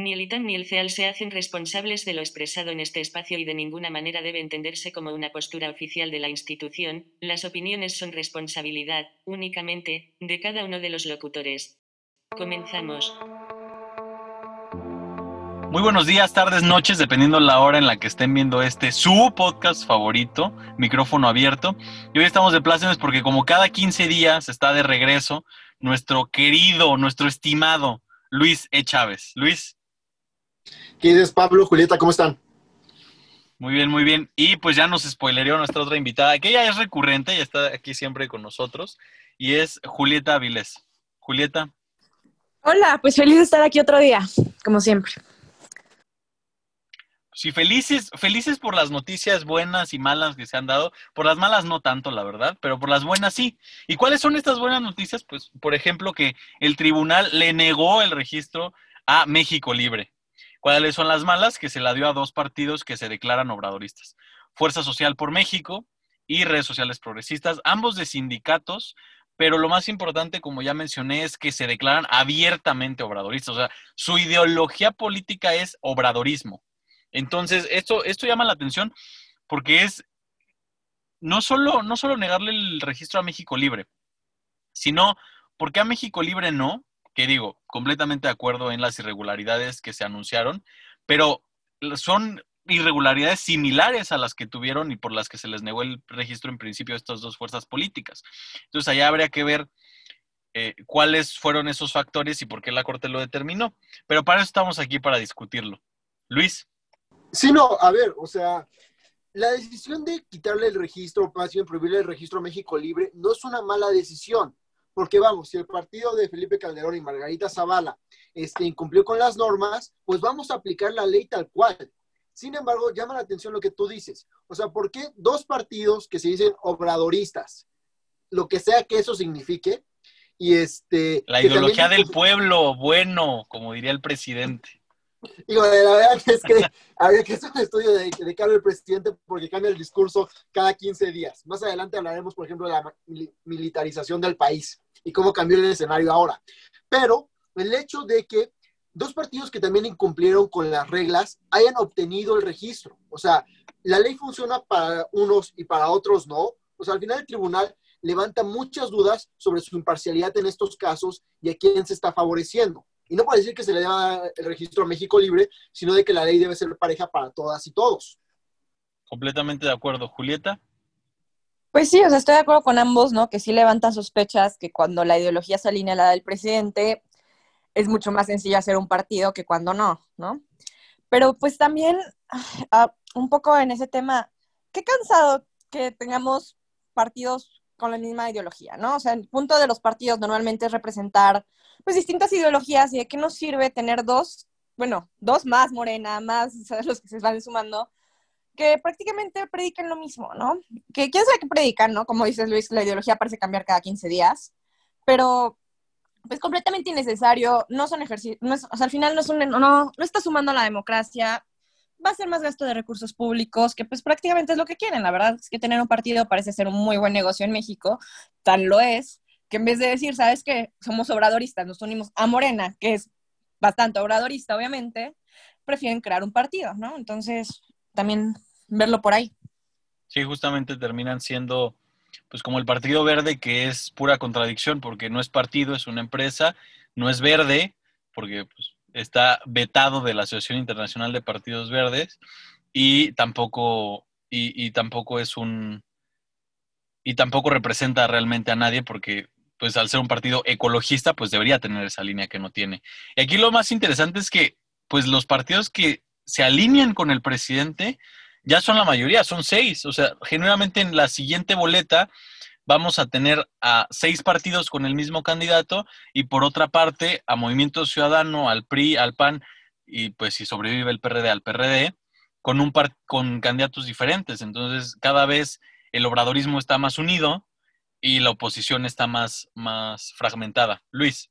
Ni el ITAN ni el CEAL se hacen responsables de lo expresado en este espacio y de ninguna manera debe entenderse como una postura oficial de la institución, las opiniones son responsabilidad, únicamente, de cada uno de los locutores. Comenzamos. Muy buenos días, tardes, noches, dependiendo la hora en la que estén viendo este, su podcast favorito, micrófono abierto. Y hoy estamos de plácemes porque como cada 15 días está de regreso nuestro querido, nuestro estimado Luis E. Chávez. Luis. ¿Qué dices, Pablo? Julieta, ¿cómo están? Muy bien, muy bien. Y pues ya nos spoilereó nuestra otra invitada, que ella es recurrente, ya está aquí siempre con nosotros, y es Julieta Avilés. Julieta. Hola, pues feliz de estar aquí otro día, como siempre. Sí, felices, felices por las noticias buenas y malas que se han dado. Por las malas no tanto, la verdad, pero por las buenas sí. ¿Y cuáles son estas buenas noticias? Pues, por ejemplo, que el tribunal le negó el registro a México Libre. ¿Cuáles son las malas? Que se la dio a dos partidos que se declaran obradoristas. Fuerza Social por México y Redes Sociales Progresistas, ambos de sindicatos, pero lo más importante, como ya mencioné, es que se declaran abiertamente obradoristas. O sea, su ideología política es obradorismo. Entonces, esto, esto llama la atención porque es no solo, no solo negarle el registro a México Libre, sino porque a México Libre no, que digo, completamente de acuerdo en las irregularidades que se anunciaron, pero son irregularidades similares a las que tuvieron y por las que se les negó el registro en principio de estas dos fuerzas políticas. Entonces, allá habría que ver eh, cuáles fueron esos factores y por qué la Corte lo determinó. Pero para eso estamos aquí, para discutirlo. Luis. Sí, no, a ver, o sea, la decisión de quitarle el registro, más bien prohibirle el registro a México Libre, no es una mala decisión. Porque vamos, si el partido de Felipe Calderón y Margarita Zavala este, incumplió con las normas, pues vamos a aplicar la ley tal cual. Sin embargo, llama la atención lo que tú dices. O sea, ¿por qué dos partidos que se dicen obradoristas, lo que sea que eso signifique, y este... La ideología del pueblo, bueno, como diría el presidente. Digo, la verdad es que habría que hacer un estudio de, de cara al presidente porque cambia el discurso cada 15 días. Más adelante hablaremos, por ejemplo, de la militarización del país y cómo cambió el escenario ahora. Pero el hecho de que dos partidos que también incumplieron con las reglas hayan obtenido el registro. O sea, la ley funciona para unos y para otros no. O sea, al final el tribunal levanta muchas dudas sobre su imparcialidad en estos casos y a quién se está favoreciendo. Y no para decir que se le deba el registro a México libre, sino de que la ley debe ser pareja para todas y todos. Completamente de acuerdo. Julieta. Pues sí, o sea, estoy de acuerdo con ambos, ¿no? Que sí levantan sospechas que cuando la ideología se alinea a la del presidente, es mucho más sencillo hacer un partido que cuando no, ¿no? Pero pues también, ah, un poco en ese tema, qué cansado que tengamos partidos con la misma ideología, ¿no? O sea, el punto de los partidos normalmente es representar pues distintas ideologías y de qué nos sirve tener dos, bueno, dos más Morena, más los que se van sumando, que prácticamente predican lo mismo, ¿no? Que quién sabe qué predican, ¿no? Como dices Luis, la ideología parece cambiar cada 15 días, pero pues completamente innecesario, no son ejercicios, no o sea, al final no, es un, no, no está sumando a la democracia, va a ser más gasto de recursos públicos, que pues prácticamente es lo que quieren, la verdad es que tener un partido parece ser un muy buen negocio en México, tan lo es, que en vez de decir, sabes que somos obradoristas, nos unimos a Morena, que es bastante obradorista, obviamente, prefieren crear un partido, ¿no? Entonces, también verlo por ahí. Sí, justamente terminan siendo, pues como el Partido Verde, que es pura contradicción, porque no es partido, es una empresa, no es verde, porque pues, está vetado de la Asociación Internacional de Partidos Verdes, y tampoco, y, tampoco es un, y tampoco representa realmente a nadie, porque pues al ser un partido ecologista, pues debería tener esa línea que no tiene. Y aquí lo más interesante es que, pues los partidos que se alinean con el presidente ya son la mayoría, son seis. O sea, genuinamente en la siguiente boleta vamos a tener a seis partidos con el mismo candidato y por otra parte a Movimiento Ciudadano, al PRI, al PAN y pues si sobrevive el PRD al PRD con un par con candidatos diferentes. Entonces, cada vez el obradorismo está más unido y la oposición está más, más fragmentada. Luis.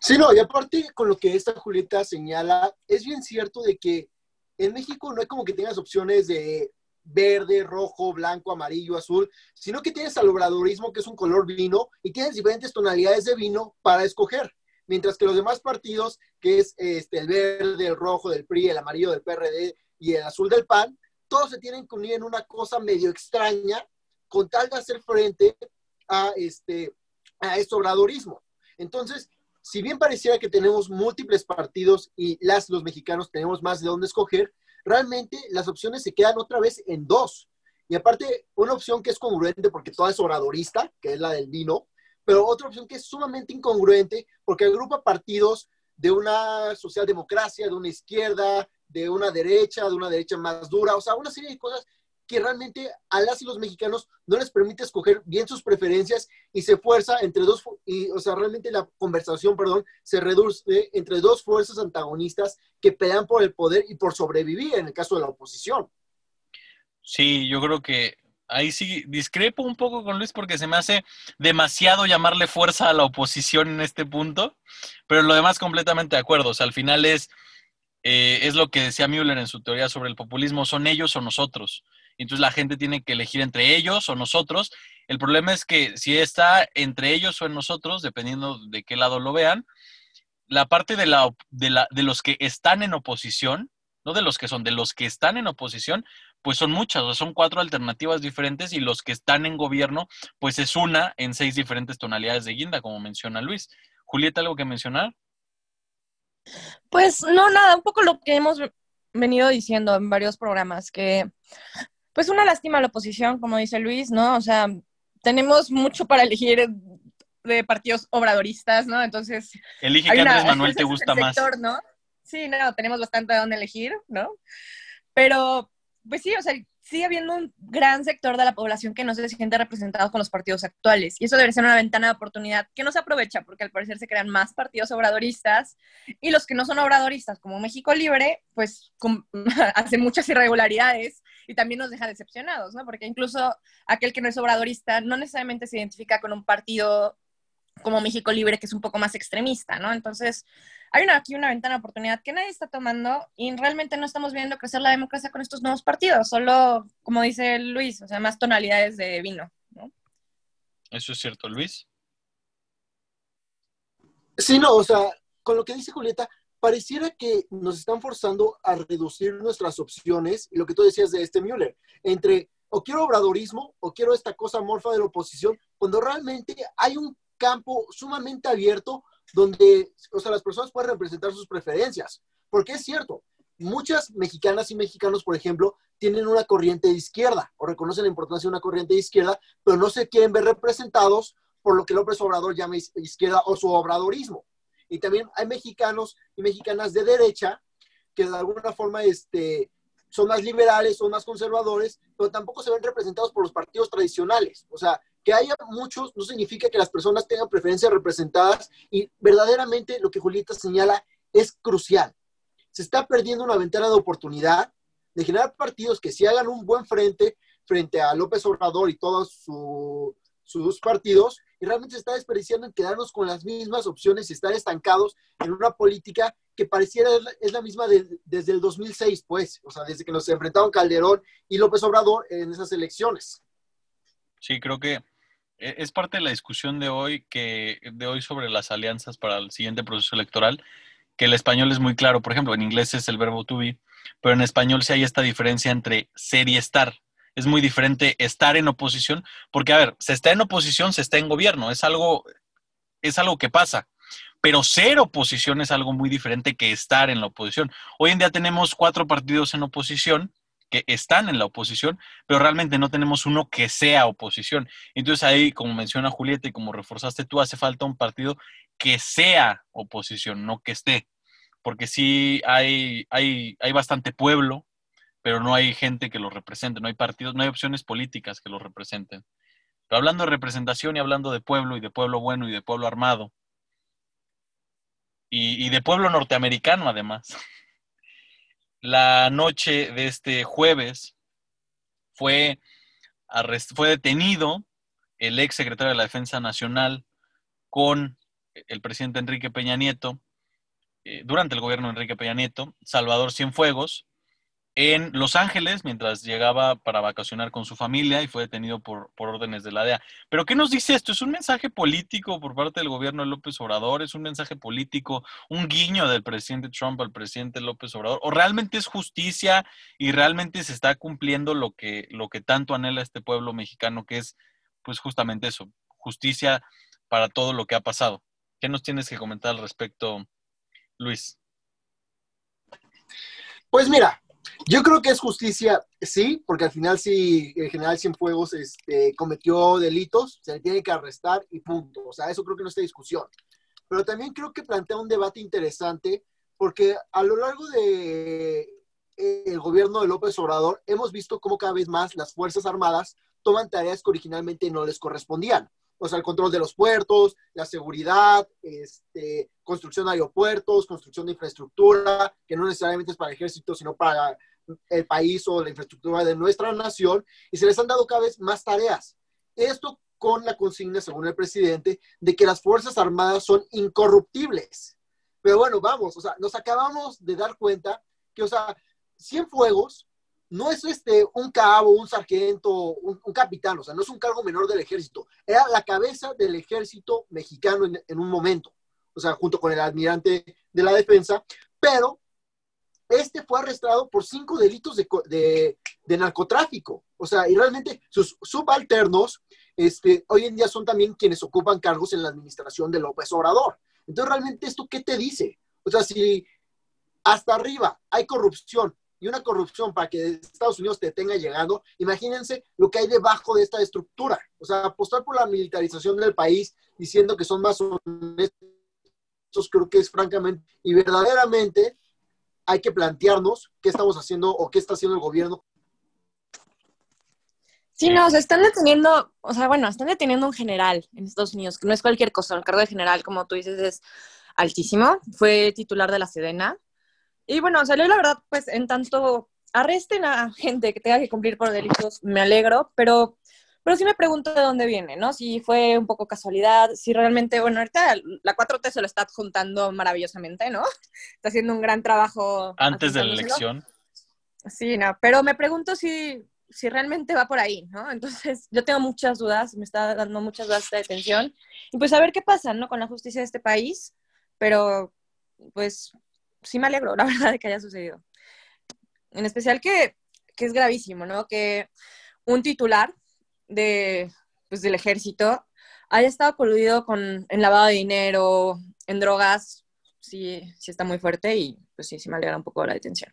Sí, no, y aparte con lo que esta Julieta señala, es bien cierto de que en México no hay como que tengas opciones de verde, rojo, blanco, amarillo, azul, sino que tienes al obradorismo, que es un color vino, y tienes diferentes tonalidades de vino para escoger. mientras que los demás partidos, que es este, el verde, el rojo del PRI, el amarillo del PRD y el azul del PAN, todos se tienen que unir en una cosa medio extraña con tal de hacer frente a este, a este obradorismo. Entonces, si bien pareciera que tenemos múltiples partidos y las, los mexicanos tenemos más de dónde escoger, realmente las opciones se quedan otra vez en dos. Y aparte, una opción que es congruente porque toda es oradorista, que es la del vino, pero otra opción que es sumamente incongruente porque agrupa partidos de una socialdemocracia, de una izquierda, de una derecha, de una derecha más dura, o sea, una serie de cosas que realmente a las y los mexicanos no les permite escoger bien sus preferencias y se fuerza entre dos, y, o sea, realmente la conversación, perdón, se reduce entre dos fuerzas antagonistas que pelean por el poder y por sobrevivir en el caso de la oposición. Sí, yo creo que ahí sí discrepo un poco con Luis porque se me hace demasiado llamarle fuerza a la oposición en este punto, pero lo demás completamente de acuerdo. O sea, al final es, eh, es lo que decía Müller en su teoría sobre el populismo, son ellos o nosotros entonces la gente tiene que elegir entre ellos o nosotros. El problema es que si está entre ellos o en nosotros, dependiendo de qué lado lo vean, la parte de, la, de, la, de los que están en oposición, no de los que son, de los que están en oposición, pues son muchas, son cuatro alternativas diferentes y los que están en gobierno, pues es una en seis diferentes tonalidades de guinda, como menciona Luis. Julieta, ¿algo que mencionar? Pues no, nada, un poco lo que hemos venido diciendo en varios programas, que pues una lástima la oposición, como dice Luis, ¿no? O sea, tenemos mucho para elegir de partidos obradoristas, ¿no? Entonces... Elige que Andrés Manuel te gusta más. ¿no? Sí, no, tenemos bastante de dónde elegir, ¿no? Pero, pues sí, o sea, sigue habiendo un gran sector de la población que no se siente representado con los partidos actuales. Y eso debe ser una ventana de oportunidad que no se aprovecha porque al parecer se crean más partidos obradoristas y los que no son obradoristas, como México Libre, pues hacen muchas irregularidades y también nos deja decepcionados, ¿no? Porque incluso aquel que no es obradorista no necesariamente se identifica con un partido como México Libre, que es un poco más extremista, ¿no? Entonces, hay una, aquí una ventana de oportunidad que nadie está tomando y realmente no estamos viendo crecer la democracia con estos nuevos partidos, solo, como dice Luis, o sea, más tonalidades de vino, ¿no? Eso es cierto, Luis. Sí, no, o sea, con lo que dice Julieta, pareciera que nos están forzando a reducir nuestras opciones, y lo que tú decías de este Müller, entre o quiero obradorismo o quiero esta cosa morfa de la oposición, cuando realmente hay un campo sumamente abierto donde, o sea, las personas pueden representar sus preferencias. Porque es cierto, muchas mexicanas y mexicanos, por ejemplo, tienen una corriente de izquierda o reconocen la importancia de una corriente de izquierda, pero no se quieren ver representados por lo que López Obrador llama izquierda o su obradorismo. Y también hay mexicanos y mexicanas de derecha que de alguna forma este, son más liberales, son más conservadores, pero tampoco se ven representados por los partidos tradicionales. O sea, que haya muchos no significa que las personas tengan preferencias representadas y verdaderamente lo que Julieta señala es crucial. Se está perdiendo una ventana de oportunidad de generar partidos que si hagan un buen frente frente a López Obrador y todos sus partidos y realmente se está desperdiciando en quedarnos con las mismas opciones y estar estancados en una política que pareciera es la, misma desde el 2006, pues, o sea, desde que nos enfrentaron Calderón y López Obrador en esas elecciones. Sí, creo que es parte de la discusión de hoy, que, de hoy sobre las alianzas para el siguiente proceso electoral, que el español es muy claro. Por ejemplo, en inglés es el verbo to be, pero en español sí hay esta diferencia entre ser y estar. Es muy diferente estar en oposición, porque, a ver, se está en oposición, se está en gobierno, es algo, es algo que pasa. Pero ser oposición es algo muy diferente que estar en la oposición. Hoy en día tenemos cuatro partidos en oposición, que están en la oposición, pero realmente no tenemos uno que sea oposición. Entonces ahí, como menciona Julieta y como reforzaste tú, hace falta un partido que sea oposición, no que esté. Porque sí hay, hay, hay bastante pueblo, pero no hay gente que lo represente, no hay partidos, no hay opciones políticas que lo representen. Pero hablando de representación y hablando de pueblo y de pueblo bueno y de pueblo armado, y, y de pueblo norteamericano además. la noche de este jueves fue, fue detenido el ex secretario de la Defensa Nacional con el presidente Enrique Peña Nieto, eh, durante el gobierno de Enrique Peña Nieto, Salvador Cienfuegos, en Los Ángeles mientras llegaba para vacacionar con su familia y fue detenido por, por, órdenes de la DEA. Pero ¿qué nos dice esto? ¿Es un mensaje político por parte del gobierno de López Obrador? ¿Es un mensaje político, un guiño del presidente Trump al presidente López Obrador? ¿O realmente es justicia y realmente se está cumpliendo lo que, lo que tanto anhela este pueblo mexicano, que es pues justamente eso, justicia para todo lo que ha pasado? ¿Qué nos tienes que comentar al respecto, Luis? Pues mira, yo creo que es justicia, sí, porque al final sí, el general Cienfuegos este, cometió delitos, se le tiene que arrestar y punto. O sea, eso creo que no está discusión. Pero también creo que plantea un debate interesante porque a lo largo de eh, el gobierno de López Obrador hemos visto cómo cada vez más las Fuerzas Armadas toman tareas que originalmente no les correspondían. O sea, el control de los puertos, la seguridad, este, construcción de aeropuertos, construcción de infraestructura, que no necesariamente es para el ejército, sino para el país o la infraestructura de nuestra nación, y se les han dado cada vez más tareas. Esto con la consigna, según el presidente, de que las Fuerzas Armadas son incorruptibles. Pero bueno, vamos, o sea, nos acabamos de dar cuenta que, o sea, Cienfuegos no es este un cabo, un sargento, un, capitán, o sea, no es un cargo menor del ejército. Era la cabeza del ejército mexicano en, un momento, o sea, junto con el almirante de la defensa, pero este fue arrestado por cinco delitos de, narcotráfico. O sea, y realmente sus subalternos este, hoy en día son también quienes ocupan cargos en la administración de López Obrador. Entonces, realmente, ¿esto qué te dice? O sea, si hasta arriba hay corrupción y una corrupción para que Estados Unidos te tenga llegando, imagínense lo que hay debajo de esta estructura. O sea, apostar por la militarización del país diciendo que son más honestos, creo que es francamente y verdaderamente hay que plantearnos qué estamos haciendo o qué está haciendo el gobierno. Sí, no, se están deteniendo, o sea, bueno, están deteniendo un general en Estados Unidos, que no es cualquier cosa, el cargo de general, como tú dices, es altísimo, fue titular de la Sedena, y bueno, salió la verdad, pues en tanto arresten a gente que tenga que cumplir por delitos, me alegro, pero, pero sí me pregunto de dónde viene, ¿no? Si fue un poco casualidad, si realmente, bueno, ahorita la 4T se lo está juntando maravillosamente, ¿no? Está haciendo un gran trabajo. Antes de la elección. Sí, no, pero me pregunto si, si realmente va por ahí, ¿no? Entonces, yo tengo muchas dudas, me está dando muchas dudas de detención. Y pues a ver qué pasa, ¿no? Con la justicia de este país, pero pues sí me alegro, la verdad, de que haya sucedido. En especial que, que es gravísimo, ¿no? Que un titular de, pues, del ejército haya estado coludido con en lavado de dinero, en drogas, sí, sí está muy fuerte y pues sí, sí me alegra un poco la detención.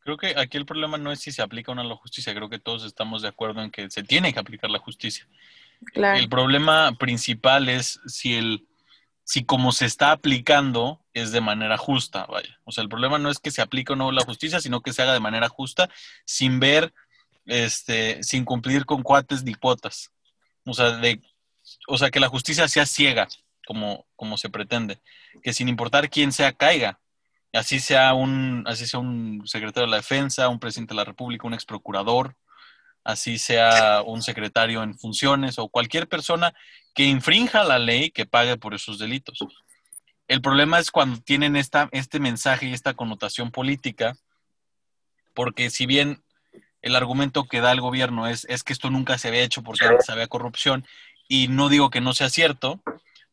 Creo que aquí el problema no es si se aplica o no la justicia, creo que todos estamos de acuerdo en que se tiene que aplicar la justicia. Claro. El problema principal es si el si como se está aplicando es de manera justa, vaya. O sea, el problema no es que se aplique o no la justicia, sino que se haga de manera justa sin ver, este, sin cumplir con cuates ni cuotas. O sea, que la justicia sea ciega, como, se pretende. Que sin importar quién sea, caiga. Así sea un, así sea un secretario de la defensa, un presidente de la república, un ex procurador, así sea un secretario en funciones o cualquier persona que infrinja la ley que pague por esos delitos. El problema es cuando tienen esta, este mensaje y esta connotación política, porque si bien el argumento que da el gobierno es, es que esto nunca se había hecho porque antes había corrupción, y no digo que no sea cierto,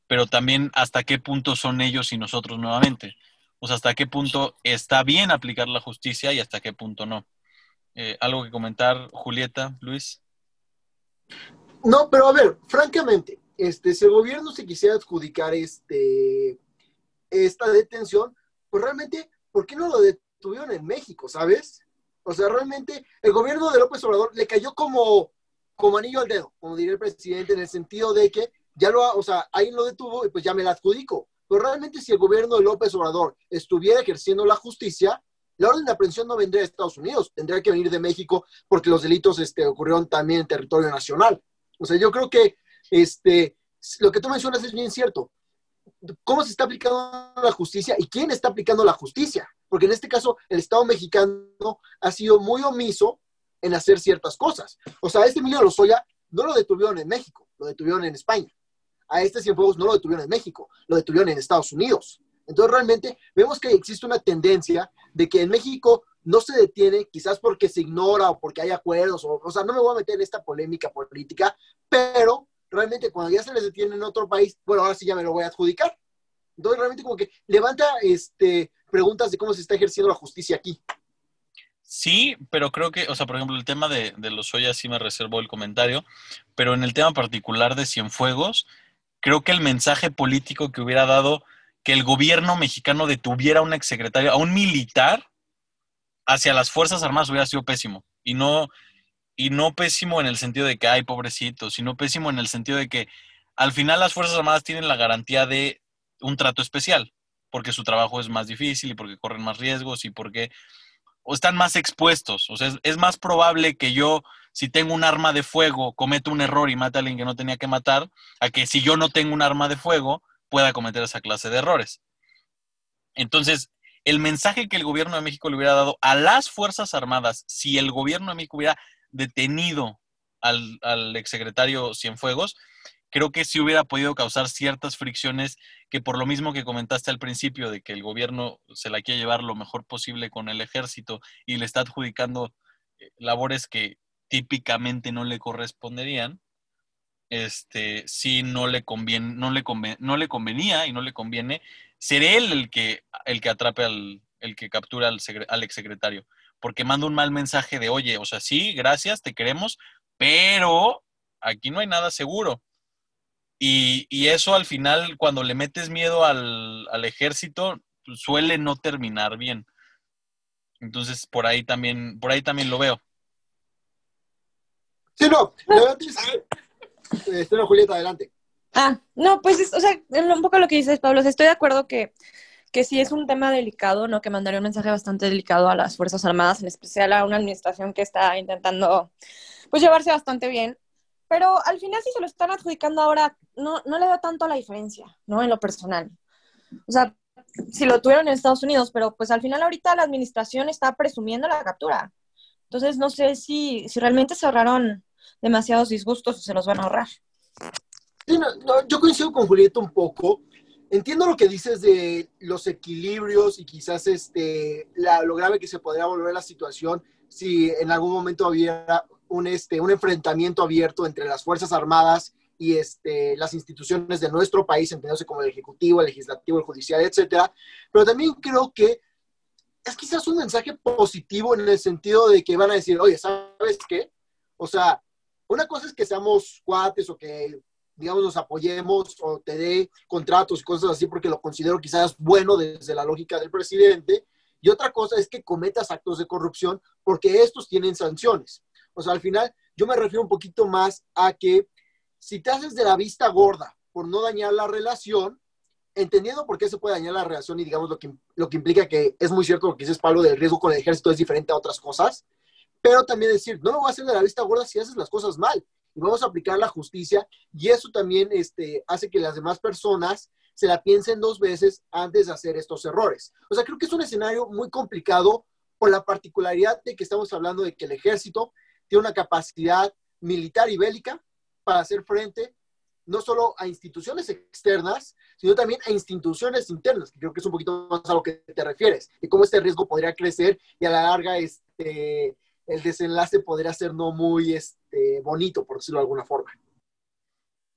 pero también hasta qué punto son ellos y nosotros nuevamente. O sea, hasta qué punto está bien aplicar la justicia y hasta qué punto no. Eh, ¿Algo que comentar, Julieta, Luis? No, pero a ver, francamente, este, si el gobierno se quisiera adjudicar este, esta detención, pues realmente, ¿por qué no lo detuvieron en México, sabes? O sea, realmente el gobierno de López Obrador le cayó como, como anillo al dedo, como diría el presidente, en el sentido de que ya lo, o sea, ahí lo detuvo y pues ya me la adjudico. Pero realmente si el gobierno de López Obrador estuviera ejerciendo la justicia, la orden de aprehensión no vendría de Estados Unidos, tendría que venir de México porque los delitos este, ocurrieron también en territorio nacional. O sea, yo creo que este, lo que tú mencionas es bien cierto. ¿Cómo se está aplicando la justicia y quién está aplicando la justicia? Porque en este caso el Estado mexicano ha sido muy omiso en hacer ciertas cosas. O sea, este Emilio Lozoya no lo detuvieron en México, lo detuvieron en España. A este Cienfuegos no lo detuvieron en México, lo detuvieron en Estados Unidos. Entonces realmente vemos que existe una tendencia de que en México no se detiene, quizás porque se ignora o porque hay acuerdos, o, o sea, no me voy a meter en esta polémica política, pero realmente cuando ya se les detiene en otro país, bueno, ahora sí ya me lo voy a adjudicar. Entonces realmente como que levanta este, preguntas de cómo se está ejerciendo la justicia aquí. Sí, pero creo que, o sea, por ejemplo, el tema de, los Oya sí me reservo el comentario, pero en el tema particular de Cienfuegos, creo que el mensaje político que hubiera dado que el gobierno mexicano detuviera a un exsecretario, a un militar, hacia las Fuerzas Armadas hubiera sido pésimo. Y no, y no pésimo en el sentido de que, hay pobrecito, sino pésimo en el sentido de que al final las Fuerzas Armadas tienen la garantía de un trato especial, porque su trabajo es más difícil y porque corren más riesgos y porque o están más expuestos. O sea, es, más probable que yo, si tengo un arma de fuego, cometa un error y mate a alguien que no tenía que matar, a que si yo no tengo un arma de fuego, pueda cometer esa clase de errores. Entonces, el mensaje que el gobierno de México le hubiera dado a las Fuerzas Armadas, si el gobierno de México hubiera detenido al, al exsecretario Cienfuegos, creo que sí hubiera podido causar ciertas fricciones que por lo mismo que comentaste al principio de que el gobierno se la quiere llevar lo mejor posible con el ejército y le está adjudicando eh, labores que típicamente no le corresponderían, este, sí no le conviene, no le conven, no le convenía y no le conviene ser él el que, el que atrape al, el que captura al, al exsecretario, porque manda un mal mensaje de, oye, o sea, sí, gracias, te queremos, pero aquí no hay nada seguro. Y, y eso al final, cuando le metes miedo al, al ejército, suele no terminar bien. Entonces, por ahí también, por ahí también lo veo. Sí, no, eh, Estela Julieta, adelante. Ah, no, pues, es, o sea, un poco lo que dices, Pablo, o sea, estoy de acuerdo que, que sí es un tema delicado, ¿no? Que mandaría un mensaje bastante delicado a las Fuerzas Armadas, en especial a una administración que está intentando, pues, llevarse bastante bien. Pero al final, si se lo están adjudicando ahora, no, no le veo tanto la diferencia, ¿no? En lo personal. O sea, si lo tuvieron en Estados Unidos, pero pues al final ahorita la administración está presumiendo la captura. Entonces no sé si, si realmente se ahorraron demasiados disgustos o se los van a ahorrar. Sí, no, no, yo coincido con Julieta un poco. Entiendo lo que dices de los equilibrios y quizás este, la, lo grave que se podría volver la situación si en algún momento hubiera un, este, un enfrentamiento abierto entre las Fuerzas Armadas y este, las instituciones de nuestro país, entendiéndose como el Ejecutivo, el Legislativo, el Judicial, etcétera. Pero también creo que es quizás un mensaje positivo en el sentido de que van a decir, oye, ¿sabes qué? O sea, una cosa es que seamos cuates o que, digamos, nos apoyemos o te dé contratos y cosas así porque lo considero quizás bueno desde la lógica del presidente. Y otra cosa es que cometas actos de corrupción porque estos tienen sanciones. O sea, al final yo me refiero un poquito más a que si te haces de la vista gorda por no dañar la relación, entendiendo por qué se puede dañar la relación y digamos lo que, lo que implica que es muy cierto lo que dices, Pablo, del riesgo con el ejército es diferente a otras cosas, pero también decir, no me voy a hacer de la vista gorda si haces las cosas mal y vamos a aplicar la justicia y eso también este, hace que las demás personas se la piensen dos veces antes de hacer estos errores. O sea, creo que es un escenario muy complicado por la particularidad de que estamos hablando de que el ejército tiene una capacidad militar y bélica para hacer frente no solo a instituciones externas, sino también a instituciones internas, que creo que es un poquito más a lo que te refieres, y cómo este riesgo podría crecer y a la larga este, el desenlace podría ser no muy este, bonito, por decirlo de alguna forma.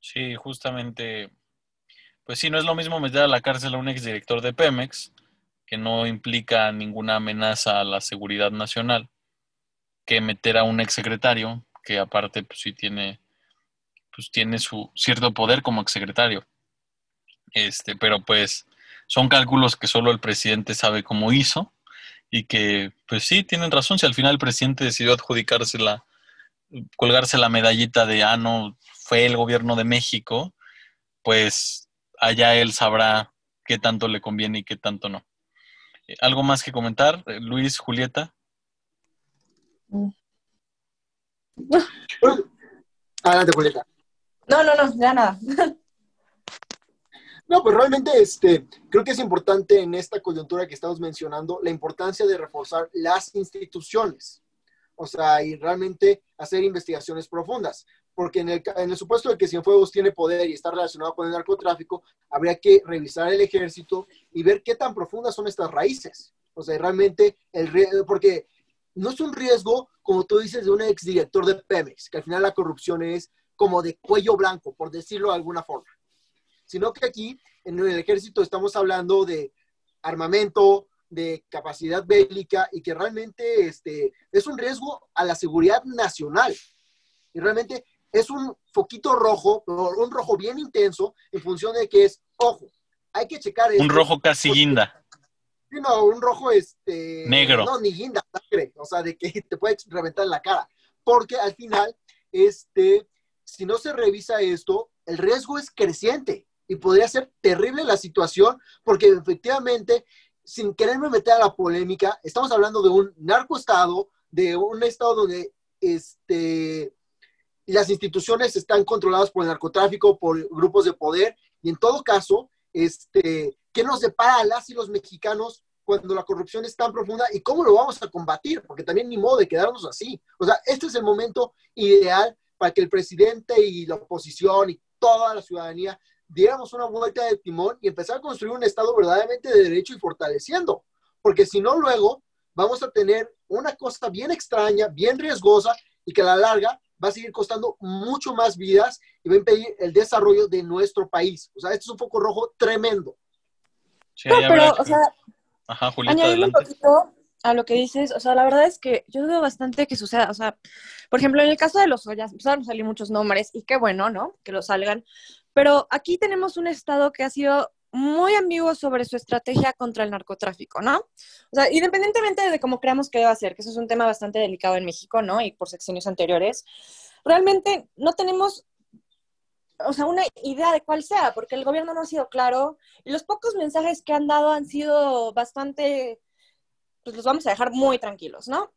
Sí, justamente, pues sí, no es lo mismo meter a la cárcel a un exdirector de Pemex, que no implica ninguna amenaza a la seguridad nacional, que meter a un exsecretario, que aparte pues sí tiene pues tiene su cierto poder como exsecretario. Este, pero pues son cálculos que solo el presidente sabe cómo hizo y que pues sí, tienen razón, si al final el presidente decidió adjudicarse la, colgarse la medallita de, ah, no, fue el gobierno de México, pues allá él sabrá qué tanto le conviene y qué tanto no. Eh, ¿Algo más que comentar, eh, Luis, Julieta? Adelante, Julieta. No, no, no, ya nada. No, pues realmente este, creo que es importante en esta coyuntura que estamos mencionando la importancia de reforzar las instituciones. O sea, y realmente hacer investigaciones profundas. Porque en el, en el supuesto de que Cienfuegos tiene poder y está relacionado con el narcotráfico, habría que revisar el ejército y ver qué tan profundas son estas raíces. O sea, realmente, el porque no es un riesgo, como tú dices, de un exdirector de Pemex, que al final la corrupción es como de cuello blanco, por decirlo de alguna forma. Sino que aquí, en el ejército, estamos hablando de armamento, de capacidad bélica y que realmente este, es un riesgo a la seguridad nacional. Y realmente es un foquito rojo, un rojo bien intenso, en función de que es, ojo, hay que checar. Un rojo casi guinda. No, un rojo este. Negro. No, ni guinda, o sea, de que te puede reventar la cara. Porque al final, este, si no se revisa esto, el riesgo es creciente y podría ser terrible la situación, porque efectivamente, sin quererme meter a la polémica, estamos hablando de un narcoestado, de un estado donde este, las instituciones están controladas por el narcotráfico, por grupos de poder, y en todo caso, este, ¿qué nos depara a las y los mexicanos cuando la corrupción es tan profunda y cómo lo vamos a combatir? Porque también ni modo de quedarnos así. O sea, este es el momento ideal para que el presidente y la oposición y toda la ciudadanía diéramos una vuelta de timón y empezar a construir un Estado verdaderamente de derecho y fortaleciendo. Porque si no, luego vamos a tener una cosa bien extraña, bien riesgosa y que a la larga va a seguir costando mucho más vidas y va a impedir el desarrollo de nuestro país. O sea, esto es un foco rojo tremendo. No, pero, o sea, Ajá, un poquito a lo que dices, o sea, la verdad es que yo dudo bastante que suceda, o sea, por ejemplo, en el caso de los Ollas, empezaron a salir muchos nombres y qué bueno, ¿no? Que lo salgan, pero aquí tenemos un Estado que ha sido muy ambiguo sobre su estrategia contra el narcotráfico, ¿no? O sea, independientemente de cómo creamos que debe ser, que eso es un tema bastante delicado en México, ¿no? Y por secciones anteriores, realmente no tenemos, o sea, una idea de cuál sea, porque el gobierno no ha sido claro y los pocos mensajes que han dado han sido bastante, pues los vamos a dejar muy tranquilos, ¿no?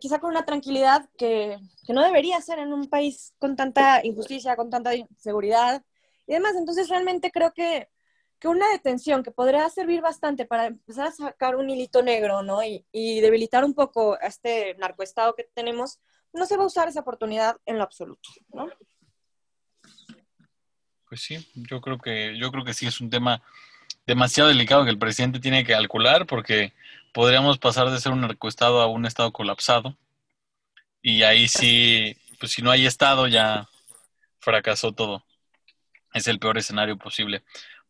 quizá con una tranquilidad que, que no debería ser en un país con tanta injusticia, con tanta inseguridad y demás. Entonces, realmente creo que que una detención que podría servir bastante para empezar a sacar un hilito negro, ¿no? Y, debilitar un poco a este narcoestado que tenemos, no se va a usar esa oportunidad en lo absoluto, ¿no? Pues sí, yo creo que, yo creo que sí es un tema demasiado delicado que el presidente tiene que calcular porque podríamos pasar de ser un narcoestado a un estado colapsado. Y ahí sí, pues si no hay estado ya fracasó todo. Es el peor escenario posible.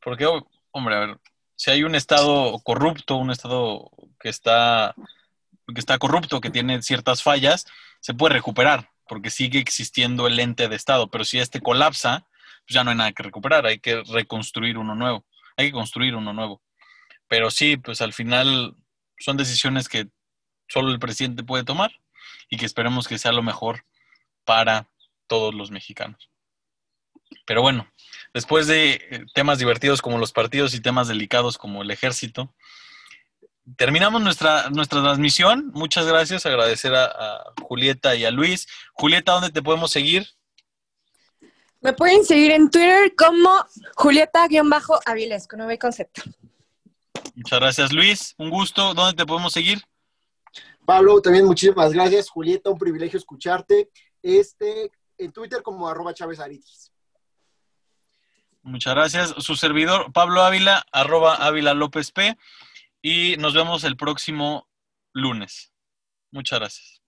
Porque, hombre, a ver, si hay un Estado corrupto, un Estado que está, que está corrupto, que tiene ciertas fallas, se puede recuperar, porque sigue existiendo el ente de Estado. Pero si este colapsa, ya no hay nada que recuperar, hay que reconstruir uno nuevo, hay que construir uno nuevo. Pero sí, pues al final son decisiones que solo el presidente puede tomar y que esperemos que sea lo mejor para todos los mexicanos. Pero bueno, después de eh, temas divertidos como los partidos y temas delicados como el ejército, terminamos nuestra, nuestra transmisión. Muchas gracias. Agradecer a, Julieta y a Luis. Julieta, ¿dónde te podemos seguir? Me pueden seguir en Twitter como Julieta-Aviles, con nuevo concepto. Muchas gracias, Luis. Un gusto. ¿Dónde te podemos seguir? Pablo, también muchísimas gracias. Julieta, un privilegio escucharte. Este, en Twitter como arroba Chávez Aritis. Muchas gracias. Su servidor, Pablo Ávila, arroba Ávila López P. Y nos vemos el próximo lunes. Muchas gracias.